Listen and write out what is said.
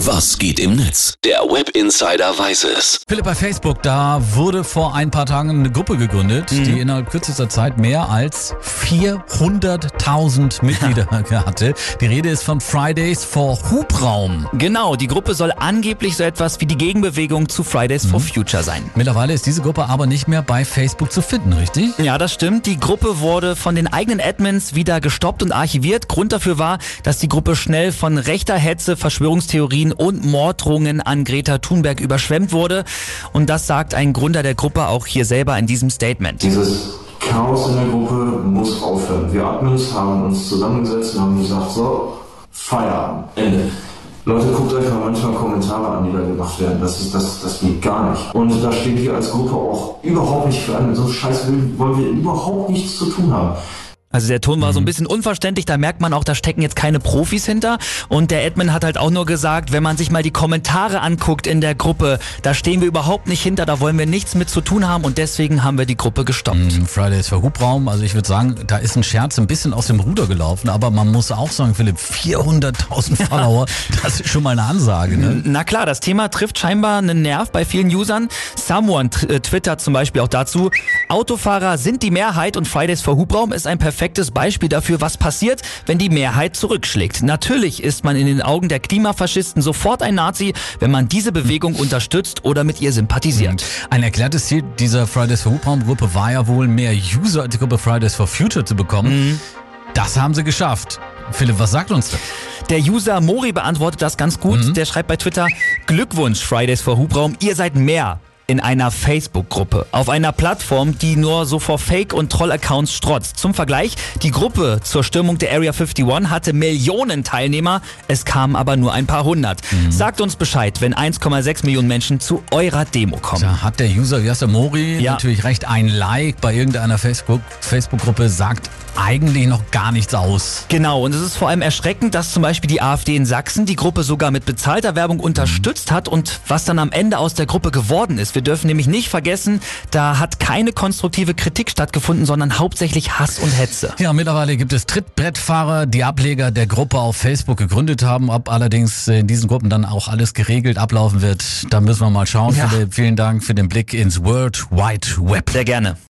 Was geht im Netz? Der Web Insider weiß es. Philipp, bei Facebook, da wurde vor ein paar Tagen eine Gruppe gegründet, Mhm. die innerhalb kürzester Zeit mehr als 400.000 Mitglieder hatte. Die Rede ist von Fridays for Hubraum. Genau, die Gruppe soll angeblich so etwas wie die Gegenbewegung zu Fridays for Future sein. Mittlerweile ist diese Gruppe aber nicht mehr bei Facebook zu finden, richtig? Ja, das stimmt. Die Gruppe wurde von den eigenen Admins wieder gestoppt und archiviert. Grund dafür war, dass die Gruppe schnell von rechter Hetze, Verschwörungstheorien und Morddrohungen an Greta Thunberg überschwemmt wurde. Und das sagt ein Gründer der Gruppe auch hier selber in diesem Statement. Dieses Chaos in der Gruppe muss aufhören. Wir Admins haben uns zusammengesetzt und haben gesagt, so, Feierabend, Ende. Leute, guckt euch mal manchmal Kommentare an, die da gemacht werden. Das, ist, das, das geht gar nicht. Und da stehen wir als Gruppe auch überhaupt nicht für an. So Scheiß wollen wir überhaupt nichts zu tun haben. Also der Ton war so ein bisschen unverständlich, da merkt man auch, da stecken jetzt keine Profis hinter. Und der Admin hat halt auch nur gesagt, wenn man sich mal die Kommentare anguckt in der Gruppe, da stehen wir überhaupt nicht hinter, da wollen wir nichts mit zu tun haben und deswegen haben wir die Gruppe gestoppt. Mhm, Fridays for Hubraum, also ich würde sagen, da ist ein Scherz ein bisschen aus dem Ruder gelaufen, aber man muss auch sagen, Philipp, 400.000 Follower, das ist schon mal eine Ansage, ne? Na klar, das Thema trifft scheinbar einen Nerv bei vielen Usern. Someone äh, twittert zum Beispiel auch dazu, Autofahrer sind die Mehrheit und Fridays for Hubraum ist ein perfektes Beispiel dafür, was passiert, wenn die Mehrheit zurückschlägt. Natürlich ist man in den Augen der Klimafaschisten sofort ein Nazi, wenn man diese Bewegung unterstützt oder mit ihr sympathisiert. Ein erklärtes Ziel dieser Fridays for Hubraum Gruppe war ja wohl, mehr User als die Gruppe Fridays for Future zu bekommen. Das haben sie geschafft. Philipp, was sagt uns das? Der User Mori beantwortet das ganz gut. Der schreibt bei Twitter, Glückwunsch Fridays for Hubraum, ihr seid mehr in einer Facebook-Gruppe. Auf einer Plattform, die nur so vor Fake- und Troll-Accounts strotzt. Zum Vergleich, die Gruppe zur Stürmung der Area 51 hatte Millionen Teilnehmer, es kamen aber nur ein paar hundert. Sagt uns Bescheid, wenn 1,6 Millionen Menschen zu eurer Demo kommen. Da hat der User, wie heißt der Mori, Ja. natürlich recht. Ein Like bei irgendeiner Facebook- Facebook-Gruppe sagt eigentlich noch gar nichts aus. Genau, und es ist vor allem erschreckend, dass zum Beispiel die AfD in Sachsen die Gruppe sogar mit bezahlter Werbung unterstützt hat und was dann am Ende aus der Gruppe geworden ist. Wir dürfen nämlich nicht vergessen, da hat keine konstruktive Kritik stattgefunden, sondern hauptsächlich Hass und Hetze. Ja, mittlerweile gibt es Trittbrettfahrer, die Ableger der Gruppe auf Facebook gegründet haben. Ob allerdings in diesen Gruppen dann auch alles geregelt ablaufen wird, da müssen wir mal schauen. Ja. Philipp, vielen Dank für den Blick ins World Wide Web. Sehr gerne.